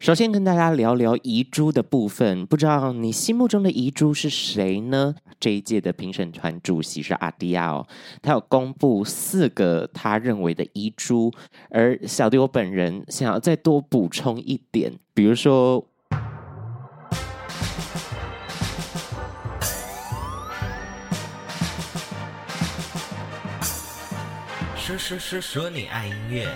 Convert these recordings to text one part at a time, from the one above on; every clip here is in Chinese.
首先跟大家聊聊遗珠的部分，不知道你心目中的遗珠是谁呢？这一届的评审团主席是阿迪亚哦，他有公布四个他认为的遗珠，而小弟我本人想要再多补充一点，比如说，说说说说你爱音乐。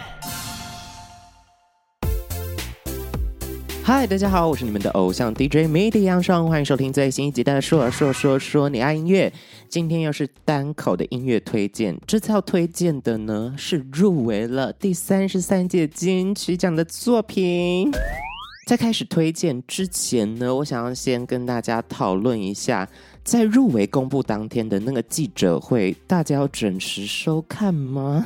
嗨，大家好，我是你们的偶像 DJ MIDI 杨双，欢迎收听最新一集的说说说说你爱音乐。今天又是单口的音乐推荐，这次要推荐的呢是入围了第三十三届金曲奖的作品。在开始推荐之前呢，我想要先跟大家讨论一下，在入围公布当天的那个记者会，大家要准时收看吗？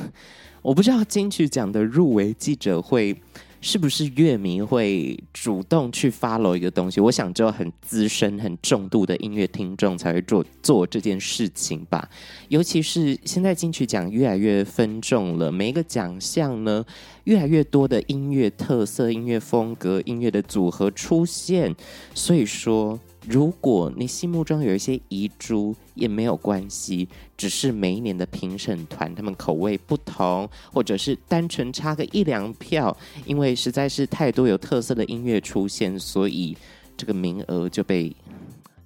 我不知道金曲奖的入围记者会。是不是乐迷会主动去 follow 一个东西？我想只有很资深、很重度的音乐听众才会做做这件事情吧。尤其是现在金曲奖越来越分众了，每一个奖项呢，越来越多的音乐特色、音乐风格、音乐的组合出现，所以说。如果你心目中有一些遗珠，也没有关系，只是每一年的评审团他们口味不同，或者是单纯差个一两票，因为实在是太多有特色的音乐出现，所以这个名额就被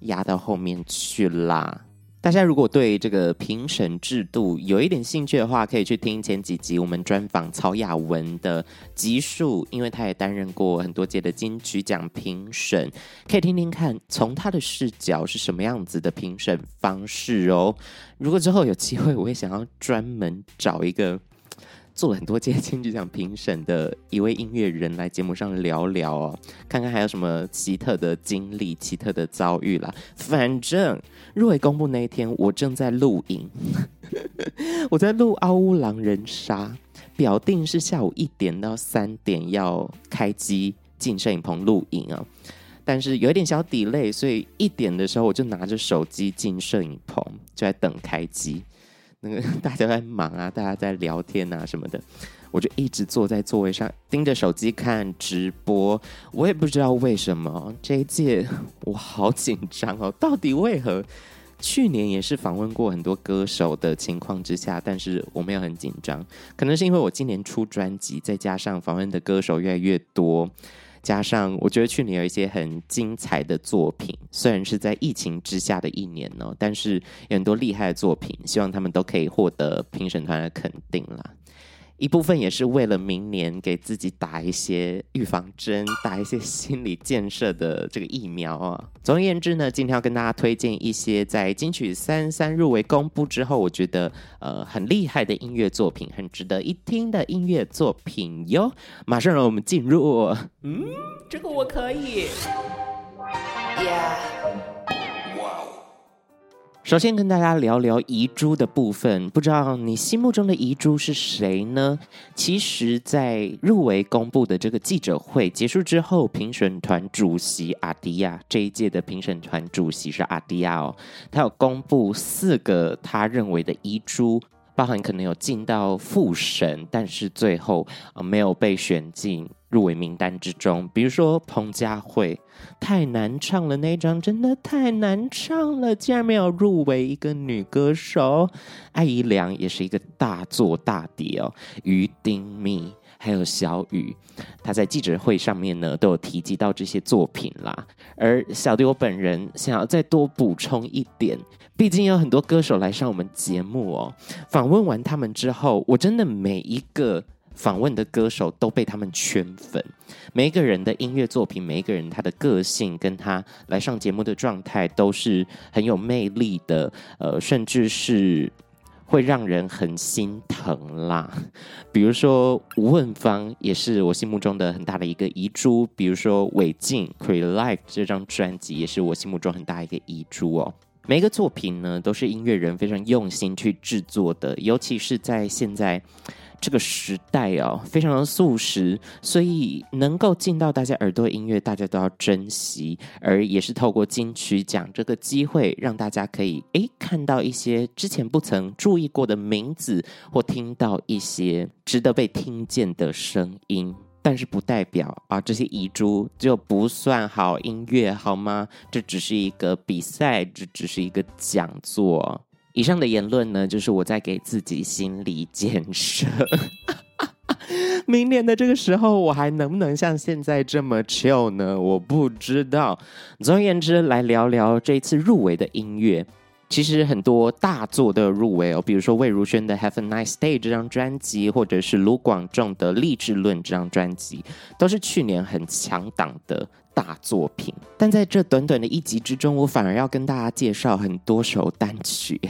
压到后面去啦。大家如果对这个评审制度有一点兴趣的话，可以去听前几集我们专访曹雅文的集数，因为他也担任过很多届的金曲奖评审，可以听听看从他的视角是什么样子的评审方式哦。如果之后有机会，我也想要专门找一个。做了很多届金曲奖评审的一位音乐人来节目上聊聊哦，看看还有什么奇特的经历、奇特的遭遇啦。反正入围公布那一天，我正在录影，我在录《嗷呜狼人杀》，表定是下午一点到三点要开机进摄影棚录影啊，但是有一点小 delay，所以一点的时候我就拿着手机进摄影棚，就在等开机。那个 大家在忙啊，大家在聊天啊什么的，我就一直坐在座位上盯着手机看直播。我也不知道为什么这一届我好紧张哦，到底为何？去年也是访问过很多歌手的情况之下，但是我没有很紧张，可能是因为我今年出专辑，再加上访问的歌手越来越多。加上，我觉得去年有一些很精彩的作品，虽然是在疫情之下的一年呢，但是有很多厉害的作品，希望他们都可以获得评审团的肯定啦。一部分也是为了明年给自己打一些预防针，打一些心理建设的这个疫苗啊。总而言之呢，今天要跟大家推荐一些在金曲三三入围公布之后，我觉得呃很厉害的音乐作品，很值得一听的音乐作品哟。马上让我们进入，嗯，这个我可以。首先跟大家聊聊遗珠的部分，不知道你心目中的遗珠是谁呢？其实，在入围公布的这个记者会结束之后，评审团主席阿迪亚这一届的评审团主席是阿迪亚哦，他有公布四个他认为的遗珠。包含可能有进到复审，但是最后呃没有被选进入围名单之中。比如说彭佳慧，太难唱了，那一张真的太难唱了，竟然没有入围一个女歌手。艾怡良也是一个大作大碟哦，于丁密。还有小雨，他在记者会上面呢都有提及到这些作品啦。而小弟我本人想要再多补充一点，毕竟有很多歌手来上我们节目哦。访问完他们之后，我真的每一个访问的歌手都被他们圈粉。每一个人的音乐作品，每一个人他的个性跟他来上节目的状态都是很有魅力的，呃，甚至是。会让人很心疼啦，比如说吴汶芳也是我心目中的很大的一个遗珠，比如说韦静《Create Life》这张专辑也是我心目中很大一个遗珠哦。每一个作品呢，都是音乐人非常用心去制作的，尤其是在现在。这个时代哦，非常的速食，所以能够进到大家耳朵的音乐，大家都要珍惜。而也是透过金曲奖这个机会，让大家可以诶看到一些之前不曾注意过的名字，或听到一些值得被听见的声音。但是不代表啊这些遗珠就不算好音乐，好吗？这只是一个比赛，这只是一个讲座。以上的言论呢，就是我在给自己心理建设。明年的这个时候，我还能不能像现在这么 chill 呢？我不知道。总而言之，来聊聊这次入围的音乐。其实很多大作的入围哦，比如说魏如萱的《Have a Nice Day》这张专辑，或者是卢广仲的《励志论》这张专辑，都是去年很强档的。大作品，但在这短短的一集之中，我反而要跟大家介绍很多首单曲，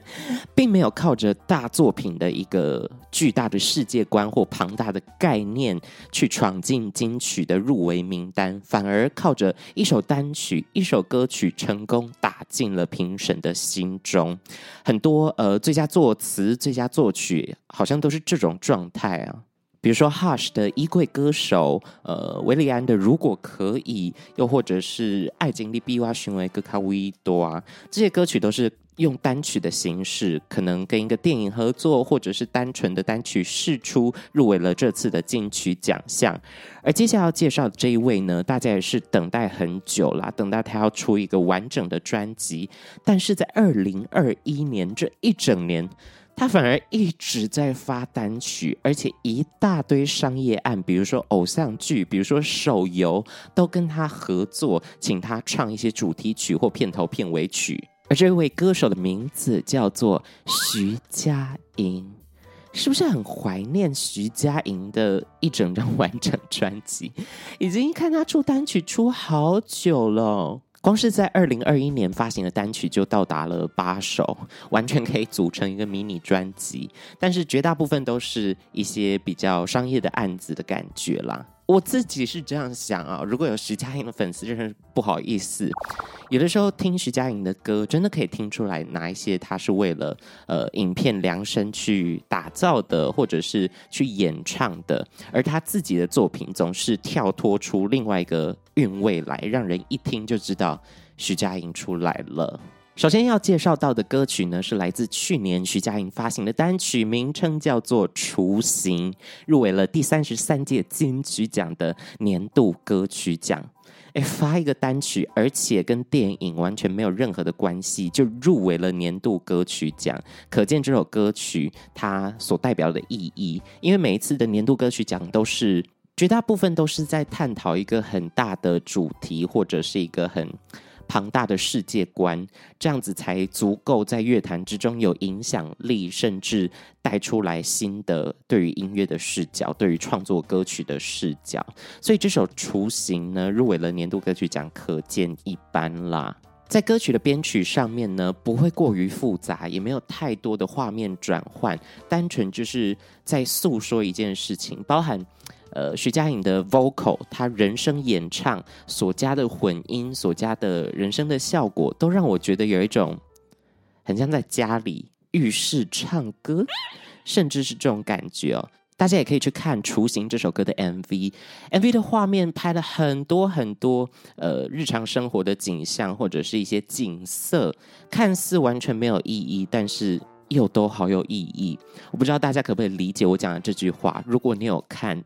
并没有靠着大作品的一个巨大的世界观或庞大的概念去闯进金曲的入围名单，反而靠着一首单曲、一首歌曲成功打进了评审的心中。很多呃，最佳作词、最佳作曲，好像都是这种状态啊。比如说 Hush 的衣柜歌手，呃，韦礼安的如果可以，又或者是爱情里比我想的更卡为多啊，这些歌曲都是用单曲的形式，可能跟一个电影合作，或者是单纯的单曲试出，入围了这次的金曲奖项。而接下来要介绍的这一位呢，大家也是等待很久啦，等待他要出一个完整的专辑，但是在二零二一年这一整年。他反而一直在发单曲，而且一大堆商业案，比如说偶像剧，比如说手游，都跟他合作，请他唱一些主题曲或片头片尾曲。而这位歌手的名字叫做徐佳莹，是不是很怀念徐佳莹的一整张完整专辑？已经看他出单曲出好久了。光是在二零二一年发行的单曲就到达了八首，完全可以组成一个迷你专辑。但是绝大部分都是一些比较商业的案子的感觉啦。我自己是这样想啊，如果有徐佳莹的粉丝，真是不好意思。有的时候听徐佳莹的歌，真的可以听出来哪一些她是为了呃影片量身去打造的，或者是去演唱的。而她自己的作品总是跳脱出另外一个韵味来，让人一听就知道徐佳莹出来了。首先要介绍到的歌曲呢，是来自去年徐佳莹发行的单曲，名称叫做《雏形》，入围了第三十三届金曲奖的年度歌曲奖。诶，发一个单曲，而且跟电影完全没有任何的关系，就入围了年度歌曲奖，可见这首歌曲它所代表的意义。因为每一次的年度歌曲奖都是绝大部分都是在探讨一个很大的主题，或者是一个很。庞大的世界观，这样子才足够在乐坛之中有影响力，甚至带出来新的对于音乐的视角，对于创作歌曲的视角。所以这首《雏形》呢，入围了年度歌曲奖，可见一斑啦。在歌曲的编曲上面呢，不会过于复杂，也没有太多的画面转换，单纯就是在诉说一件事情，包含。呃，徐佳莹的 vocal，她人声演唱所加的混音，所加的人声的效果，都让我觉得有一种很像在家里浴室唱歌，甚至是这种感觉哦。大家也可以去看《雏形》这首歌的 MV，MV 的画面拍了很多很多呃日常生活的景象，或者是一些景色，看似完全没有意义，但是又都好有意义。我不知道大家可不可以理解我讲的这句话？如果你有看。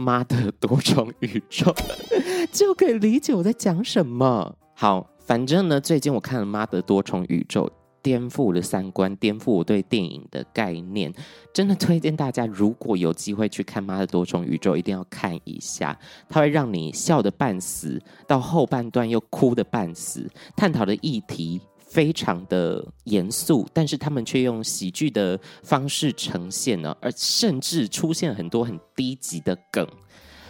妈的多重宇宙，就可以理解我在讲什么。好，反正呢，最近我看了《妈的多重宇宙》，颠覆了三观，颠覆我对电影的概念。真的推荐大家，如果有机会去看《妈的多重宇宙》，一定要看一下，它会让你笑得半死，到后半段又哭得半死，探讨的议题。非常的严肃，但是他们却用喜剧的方式呈现呢，而甚至出现很多很低级的梗，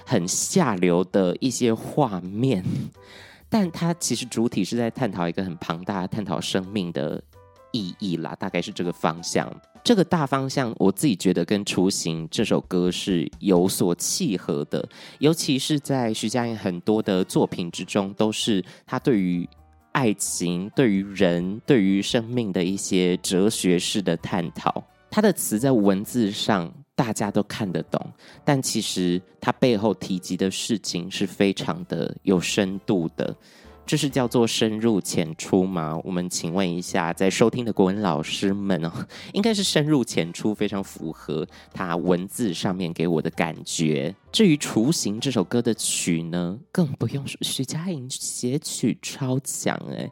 很下流的一些画面。但它其实主体是在探讨一个很庞大的探讨生命的意义啦，大概是这个方向。这个大方向，我自己觉得跟《雏形》这首歌是有所契合的，尤其是在徐佳莹很多的作品之中，都是她对于。爱情对于人、对于生命的一些哲学式的探讨，他的词在文字上大家都看得懂，但其实他背后提及的事情是非常的有深度的。这是叫做深入浅出吗？我们请问一下，在收听的国文老师们哦，应该是深入浅出，非常符合他文字上面给我的感觉。至于《雏形》这首歌的曲呢，更不用说，徐佳莹写曲超强哎。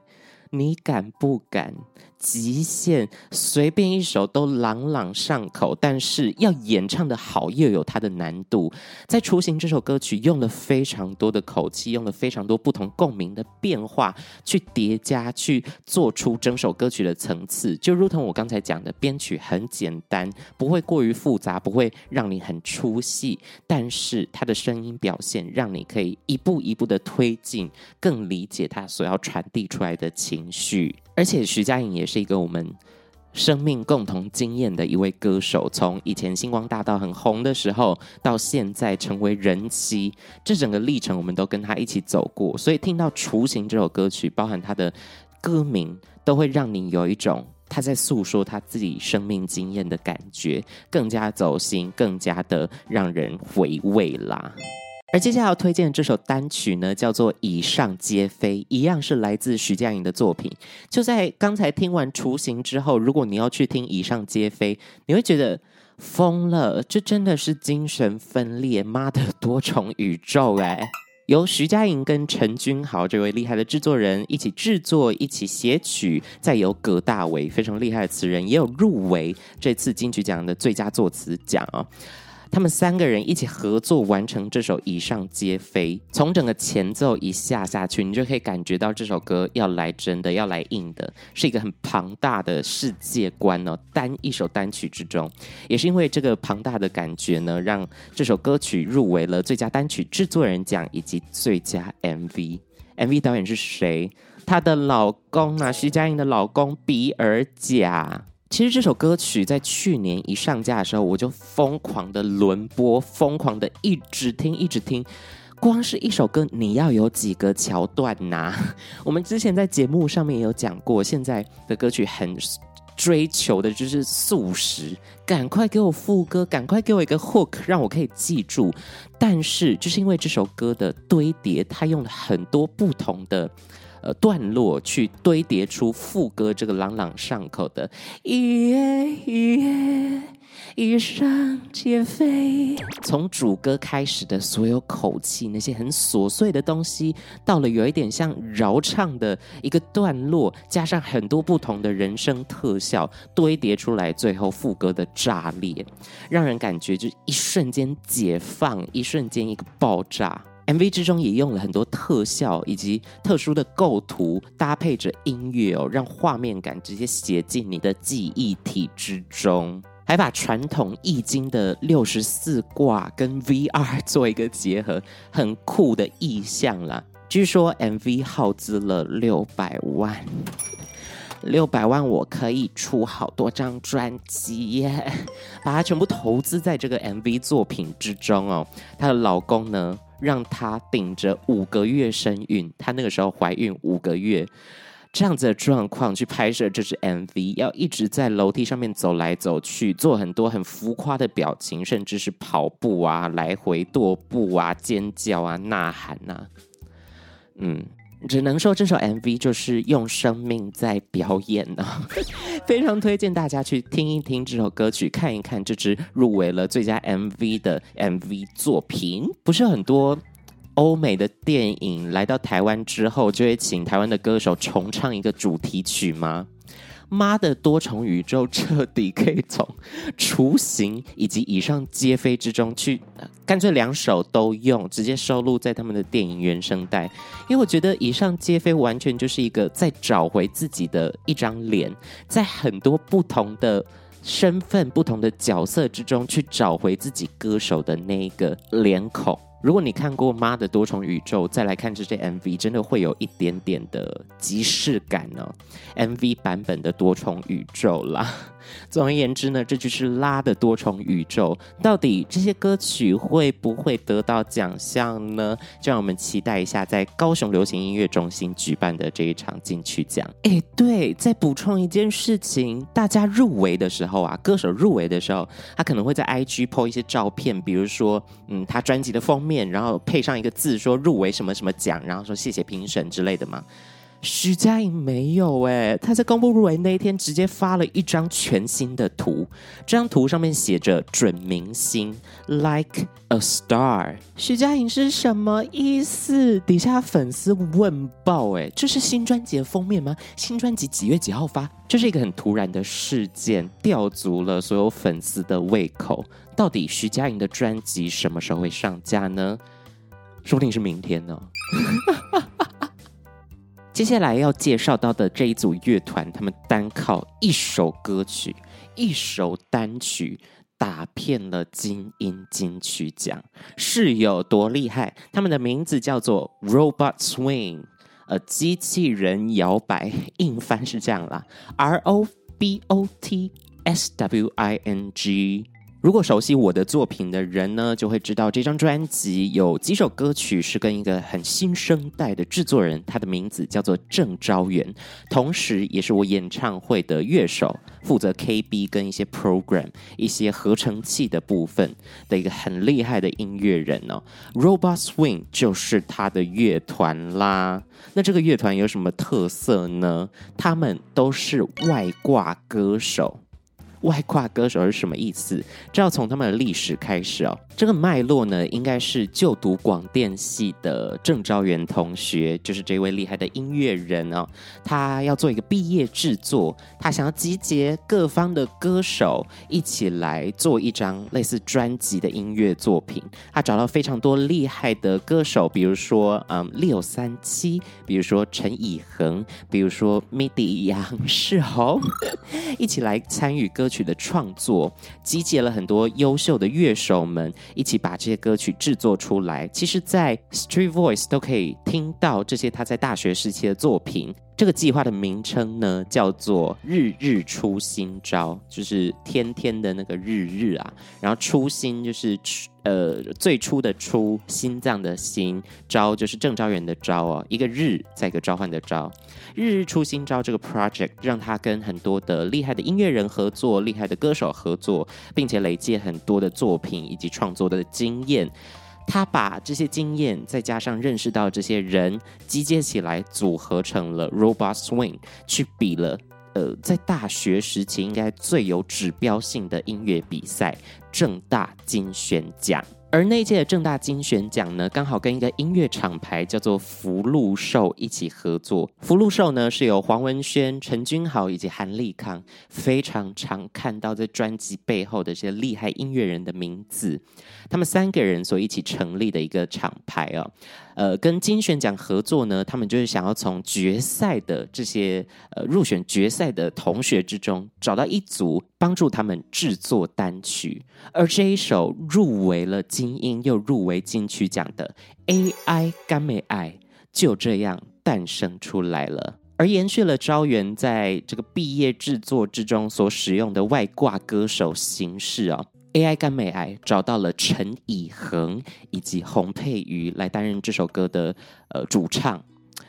你敢不敢？极限随便一首都朗朗上口，但是要演唱的好又有它的难度。在《雏形》这首歌曲用了非常多的口气，用了非常多不同共鸣的变化去叠加，去做出整首歌曲的层次。就如同我刚才讲的，编曲很简单，不会过于复杂，不会让你很出戏，但是它的声音表现让你可以一步一步的推进，更理解它所要传递出来的情情绪。而且徐佳莹也是一个我们生命共同经验的一位歌手，从以前星光大道很红的时候，到现在成为人妻，这整个历程我们都跟他一起走过。所以听到《雏形》这首歌曲，包含他的歌名，都会让你有一种他在诉说他自己生命经验的感觉，更加走心，更加的让人回味啦。而接下来要推荐的这首单曲呢，叫做《以上皆非》，一样是来自徐佳莹的作品。就在刚才听完《雏形》之后，如果你要去听《以上皆非》，你会觉得疯了，这真的是精神分裂，妈的多重宇宙哎！由徐佳莹跟陈君豪这位厉害的制作人一起制作，一起写曲，再由葛大为非常厉害的词人也有入围这次金曲奖的最佳作词奖啊。他们三个人一起合作完成这首《以上皆非》，从整个前奏一下下去，你就可以感觉到这首歌要来真的，要来硬的，是一个很庞大的世界观哦。单一首单曲之中，也是因为这个庞大的感觉呢，让这首歌曲入围了最佳单曲制作人奖以及最佳 MV。MV 导演是谁？她的老公啊，徐佳莹的老公比尔贾。其实这首歌曲在去年一上架的时候，我就疯狂的轮播，疯狂的一直听，一直听。光是一首歌，你要有几个桥段呐、我们之前在节目上面也有讲过，现在的歌曲很追求的就是速食，赶快给我副歌，赶快给我一个 hook，让我可以记住。但是就是因为这首歌的堆叠，它用了很多不同的。呃，段落去堆叠出副歌这个朗朗上口的“一夜一夜，以上皆非”，从主歌开始的所有口气，那些很琐碎的东西，到了有一点像饶唱的一个段落，加上很多不同的人声特效堆叠出来，最后副歌的炸裂，让人感觉就一瞬间解放，一瞬间一个爆炸。MV 之中也用了很多特效以及特殊的构图，搭配着音乐哦，让画面感直接写进你的记忆体之中，还把传统易经的六十四卦跟 VR 做一个结合，很酷的意象啦。据说 MV 耗资了六百万，六百万我可以出好多张专辑耶！把它全部投资在这个 MV 作品之中哦。她的老公呢？让她顶着五个月身孕，她那个时候怀孕五个月，这样子的状况去拍摄这支 MV，要一直在楼梯上面走来走去，做很多很浮夸的表情，甚至是跑步啊、来回踱步啊、尖叫啊、呐喊呐、啊，嗯。只能说这首 MV 就是用生命在表演呢，非常推荐大家去听一听这首歌曲，看一看这支入围了最佳 MV 的 MV 作品。不是很多欧美的电影来到台湾之后，就会请台湾的歌手重唱一个主题曲吗？妈的多重宇宙彻底可以从雏形以及以上皆非之中去，干脆两首都用，直接收录在他们的电影原声带。因为我觉得以上皆非完全就是一个在找回自己的一张脸，在很多不同的身份、不同的角色之中去找回自己歌手的那一个脸孔。如果你看过《妈的多重宇宙》，再来看这些 MV，真的会有一点点的即视感呢、哦。MV 版本的多重宇宙啦，总而言之呢，这就是拉的多重宇宙。到底这些歌曲会不会得到奖项呢？就让我们期待一下，在高雄流行音乐中心举办的这一场金曲奖。哎，对，再补充一件事情，大家入围的时候啊，歌手入围的时候，他可能会在 IG po 一些照片，比如说，嗯，他专辑的封面，然后配上一个字说入围什么什么奖，然后说谢谢评审之类的嘛。徐佳莹没有哎，她在公布入围那一天直接发了一张全新的图，这张图上面写着“准明星 ”，like a star。徐佳莹是什么意思？底下粉丝问爆哎，这是新专辑的封面吗？新专辑几月几号发？这是一个很突然的事件，吊足了所有粉丝的胃口。到底徐佳莹的专辑什么时候会上架呢？说不定是明天呢。接下来要介绍到的这一组乐团，他们单靠一首歌曲、一首单曲，打遍了金音金曲奖，是有多厉害？他们的名字叫做 Robot Swing，呃，机器人摇摆，硬翻是这样啦，R O B O T S W I N G。如果熟悉我的作品的人呢，就会知道这张专辑有几首歌曲是跟一个很新生代的制作人，他的名字叫做郑昭元，同时也是我演唱会的乐手，负责 KB 跟一些 program、一些合成器的部分的一个很厉害的音乐人哦。Robot Swing 就是他的乐团啦。那这个乐团有什么特色呢？他们都是外挂歌手。外挂歌手是什么意思？这要从他们的历史开始哦。这个脉络呢，应该是就读广电系的郑昭元同学，就是这位厉害的音乐人哦。他要做一个毕业制作，他想要集结各方的歌手一起来做一张类似专辑的音乐作品。他找到非常多厉害的歌手，比如说嗯六三七，比如说陈以恒，比如说 MIDI 杨世宏，一起来参与歌曲的创作，集结了很多优秀的乐手们，一起把这些歌曲制作出来。其实，在 Street Voice 都可以听到这些他在大学时期的作品。这个计划的名称呢，叫做“日日出新招”，就是天天的那个日日啊。然后“初心”就是呃最初的“初”，心脏的“心”，招就是郑昭元的“招”哦，一个日再一个召唤的“招”。日日出新招这个 project 让他跟很多的厉害的音乐人合作，厉害的歌手合作，并且累积很多的作品以及创作的经验。他把这些经验再加上认识到这些人，集结起来组合成了 Robot Swing，去比了，呃，在大学时期应该最有指标性的音乐比赛——正大金选奖。而那届的正大金选奖呢，刚好跟一个音乐厂牌叫做福禄寿一起合作。福禄寿呢是由黄文轩、陈君豪以及韩立康非常常看到在专辑背后的这些厉害音乐人的名字，他们三个人所一起成立的一个厂牌哦。呃，跟金选奖合作呢，他们就是想要从决赛的这些呃入选决赛的同学之中找到一组，帮助他们制作单曲。而这一首入围了金音又入围金曲奖的《AI 甘美爱》，就这样诞生出来了。而延续了招元在这个毕业制作之中所使用的外挂歌手形式啊、哦。AI 甘美爱找到了陈以恒以及洪佩瑜来担任这首歌的呃主唱。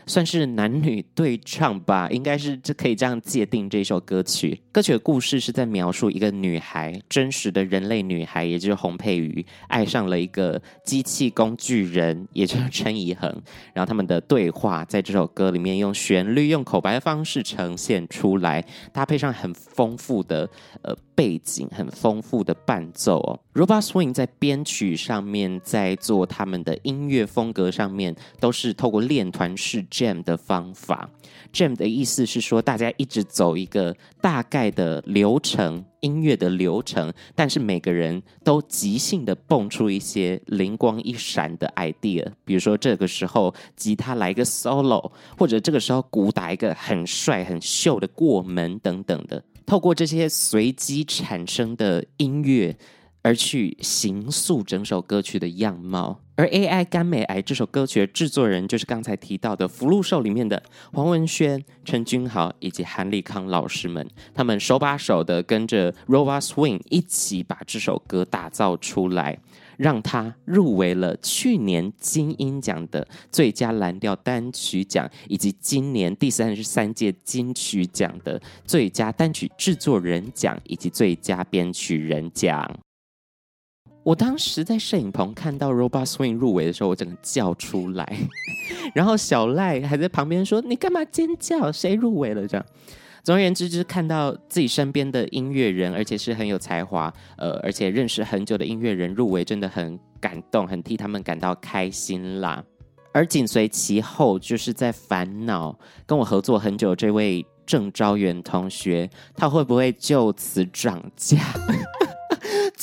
算是男女对唱吧，应该是这可以这样界定这首歌曲。歌曲的故事是在描述一个女孩，真实的人类女孩，也就是洪佩瑜，爱上了一个机器工具人，也就是陈怡恒。然后他们的对话在这首歌里面用旋律、用口白的方式呈现出来，搭配上很丰富的呃背景，很丰富的伴奏哦。Robot Swing 在编曲上面，在做他们的音乐风格上面，都是透过练团式。Jam 的方法，Jam 的意思是说，大家一直走一个大概的流程，音乐的流程，但是每个人都即兴的蹦出一些灵光一闪的 idea，比如说这个时候吉他来个 solo，或者这个时候鼓打一个很帅很秀的过门等等的，透过这些随机产生的音乐而去形塑整首歌曲的样貌。而《AI 甘美癌》这首歌曲的制作人就是刚才提到的《福禄寿》里面的黄文轩、陈君豪以及韩立康老师们，他们手把手的跟着 Robot Swing 一起把这首歌打造出来，让他入围了去年金音奖的最佳蓝调单曲奖，以及今年第三十三届金曲奖的最佳单曲制作人奖以及最佳编曲人奖。我当时在摄影棚看到 Robot Swing 入围的时候，我整个叫出来，然后小赖还在旁边说：“你干嘛尖叫？谁入围了？”这样，总而言之，就是看到自己身边的音乐人，而且是很有才华，呃，而且认识很久的音乐人入围，真的很感动，很替他们感到开心啦。而紧随其后，就是在烦恼跟我合作很久这位郑昭元同学，他会不会就此涨价？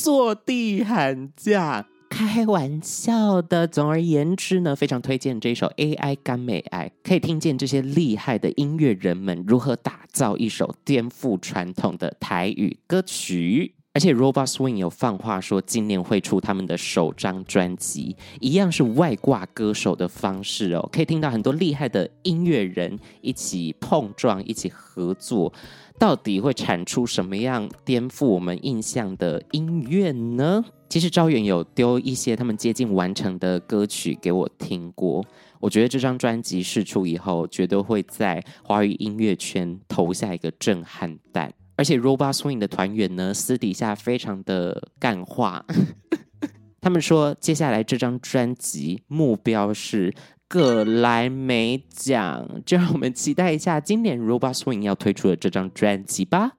坐地喊价，开玩笑的。总而言之呢，非常推荐这首《AI 甘美爱》，可以听见这些厉害的音乐人们如何打造一首颠覆传统的台语歌曲。而且，Robot Swing 有放话说，今年会出他们的首张专辑，一样是外挂歌手的方式哦，可以听到很多厉害的音乐人一起碰撞，一起合作。到底会产出什么样颠覆我们印象的音乐呢？其实招远有丢一些他们接近完成的歌曲给我听过，我觉得这张专辑释出以后，绝对会在华语音乐圈投下一个震撼弹。而且 Robot Swing 的团员呢，私底下非常的干话，他们说接下来这张专辑目标是。葛莱美奖，就让我们期待一下今年 Robot Swing 要推出的这张专辑吧。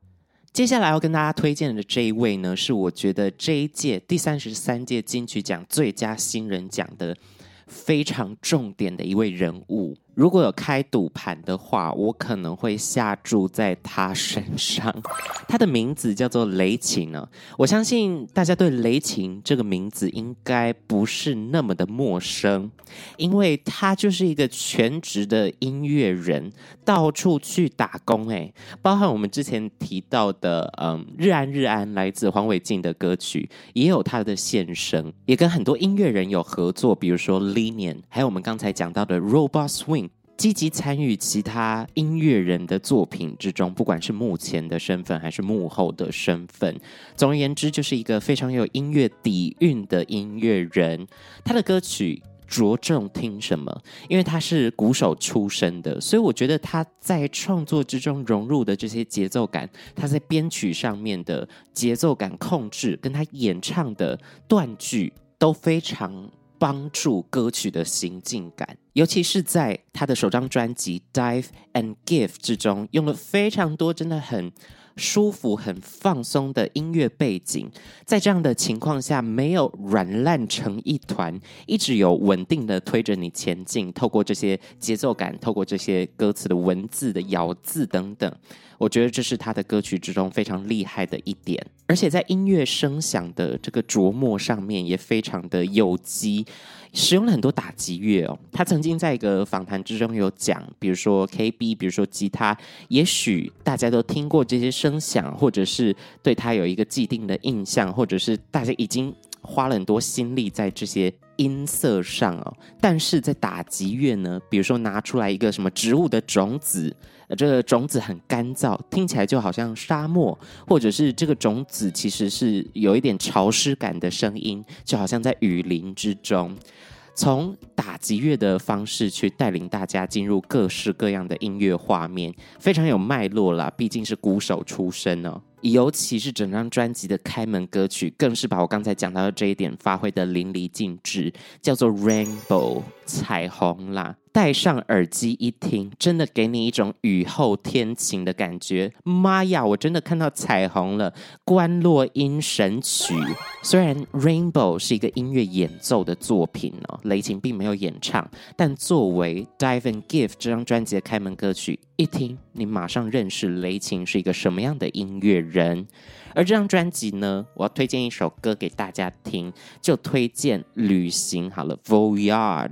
接下来要跟大家推荐的这一位呢，是我觉得这一届第三十三届金曲奖最佳新人奖的非常重点的一位人物。如果有开赌盘的话，我可能会下注在他身上。他的名字叫做雷琴呢，我相信大家对雷琴这个名字应该不是那么的陌生，因为他就是一个全职的音乐人，到处去打工。哎，包含我们之前提到的，嗯，日安日安来自黄伟晋的歌曲，也有他的现身，也跟很多音乐人有合作，比如说 Linian，还有我们刚才讲到的 Robot Swing。积极参与其他音乐人的作品之中，不管是幕前的身份还是幕后的身份，总而言之，就是一个非常有音乐底蕴的音乐人。他的歌曲着重听什么？因为他是鼓手出身的，所以我觉得他在创作之中融入的这些节奏感，他在编曲上面的节奏感控制，跟他演唱的断句都非常。帮助歌曲的行进感，尤其是在他的首张专辑《Dive and Give》之中，用了非常多真的很舒服、很放松的音乐背景，在这样的情况下，没有软烂成一团，一直有稳定的推着你前进。透过这些节奏感，透过这些歌词的文字的咬字等等。我觉得这是他的歌曲之中非常厉害的一点，而且在音乐声响的这个琢磨上面也非常的有机，使用了很多打击乐哦。他曾经在一个访谈之中有讲，比如说 KB，比如说吉他，也许大家都听过这些声响，或者是对他有一个既定的印象，或者是大家已经花了很多心力在这些音色上哦。但是在打击乐呢，比如说拿出来一个什么植物的种子。这个种子很干燥，听起来就好像沙漠，或者是这个种子其实是有一点潮湿感的声音，就好像在雨林之中。从打击乐的方式去带领大家进入各式各样的音乐画面，非常有脉络啦。毕竟是鼓手出身哦。尤其是整张专辑的开门歌曲，更是把我刚才讲到的这一点发挥得淋漓尽致，叫做 Rainbow 彩虹啦。戴上耳机一听，真的给你一种雨后天晴的感觉。妈呀，我真的看到彩虹了！观落音神曲，虽然 Rainbow 是一个音乐演奏的作品哦，雷擎并没有演唱，但作为 Dive and Give 这张专辑的开门歌曲，一听你马上认识雷擎是一个什么样的音乐人。而这张专辑呢，我要推荐一首歌给大家听，就推荐《旅行》好了，《Voyage》。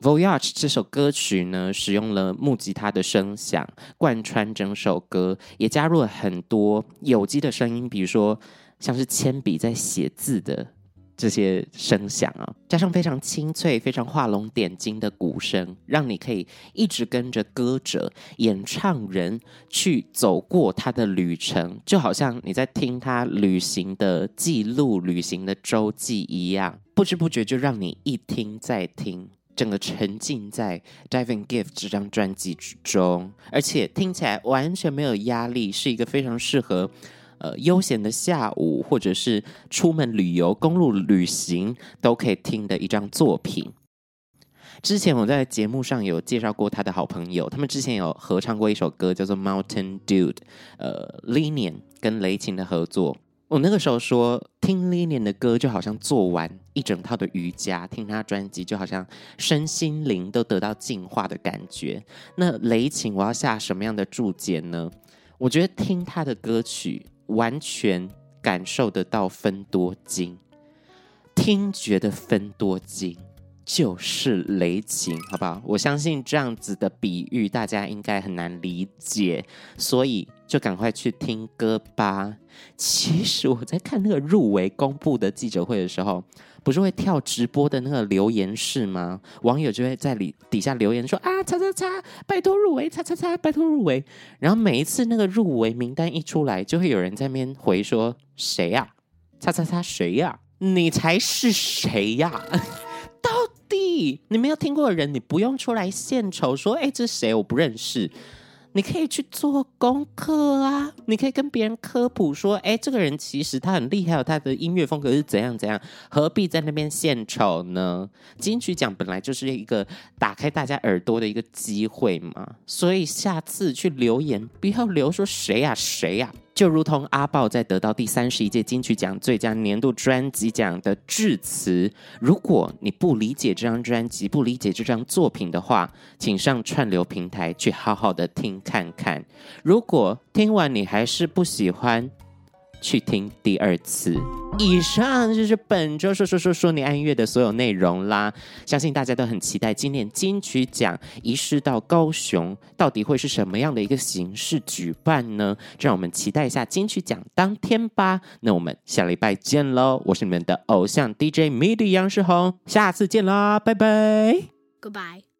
Voyage 这首歌曲呢，使用了木吉他的声响贯穿整首歌，也加入了很多有机的声音，比如说像是铅笔在写字的这些声响啊，加上非常清脆、非常画龙点睛的鼓声，让你可以一直跟着歌者、演唱人去走过他的旅程，就好像你在听他旅行的记录、旅行的周记一样，不知不觉就让你一听再听，整个沉浸在《Dive and Give》这张专辑之中，而且听起来完全没有压力，是一个非常适合。呃，悠闲的下午，或者是出门旅游、公路旅行，都可以听的一张作品。之前我在节目上有介绍过他的好朋友，他们之前有合唱过一首歌，叫做《Mountain Dude》。呃，Linian 跟雷琴的合作。我那个时候说，听 Linian 的歌就好像做完一整套的瑜伽，听他专辑就好像身心灵都得到净化的感觉。那雷琴，我要下什么样的注解呢？我觉得听他的歌曲。完全感受得到分多精，听觉的分多精就是雷情，好不好？我相信这样子的比喻大家应该很难理解，所以就赶快去听歌吧。其实我在看那个入围公布的记者会的时候。不是会跳直播的那个留言室吗？网友就会在里底下留言说啊，叉叉叉，拜托入围，叉叉叉，拜托入围。然后每一次那个入围名单一出来，就会有人在那边回说谁呀？叉叉叉谁呀？你才是谁呀？你没有听过的人，你不用出来献丑说，哎，这谁？我不认识。你可以去做功课啊！你可以跟别人科普说：“哎，这个人其实他很厉害，他的音乐风格是怎样怎样，何必在那边献丑呢？”金曲奖本来就是一个打开大家耳朵的一个机会嘛，所以下次去留言不要留说谁呀谁呀。就如同阿豹在得到第三十一届金曲奖最佳年度专辑奖的致辞，如果你不理解这张专辑，不理解这张作品的话，请上串流平台去好好的听看看。如果听完你还是不喜欢，去听第二次。以上就是本周说说说说你爱音乐的所有内容啦。相信大家都很期待今年金曲奖移师到高雄，到底会是什么样的一个形式举办呢？就让我们期待一下金曲奖当天吧。那我们下礼拜见喽！我是你们的偶像 DJ MIDI 杨世宏，下次见啦，拜拜，Goodbye。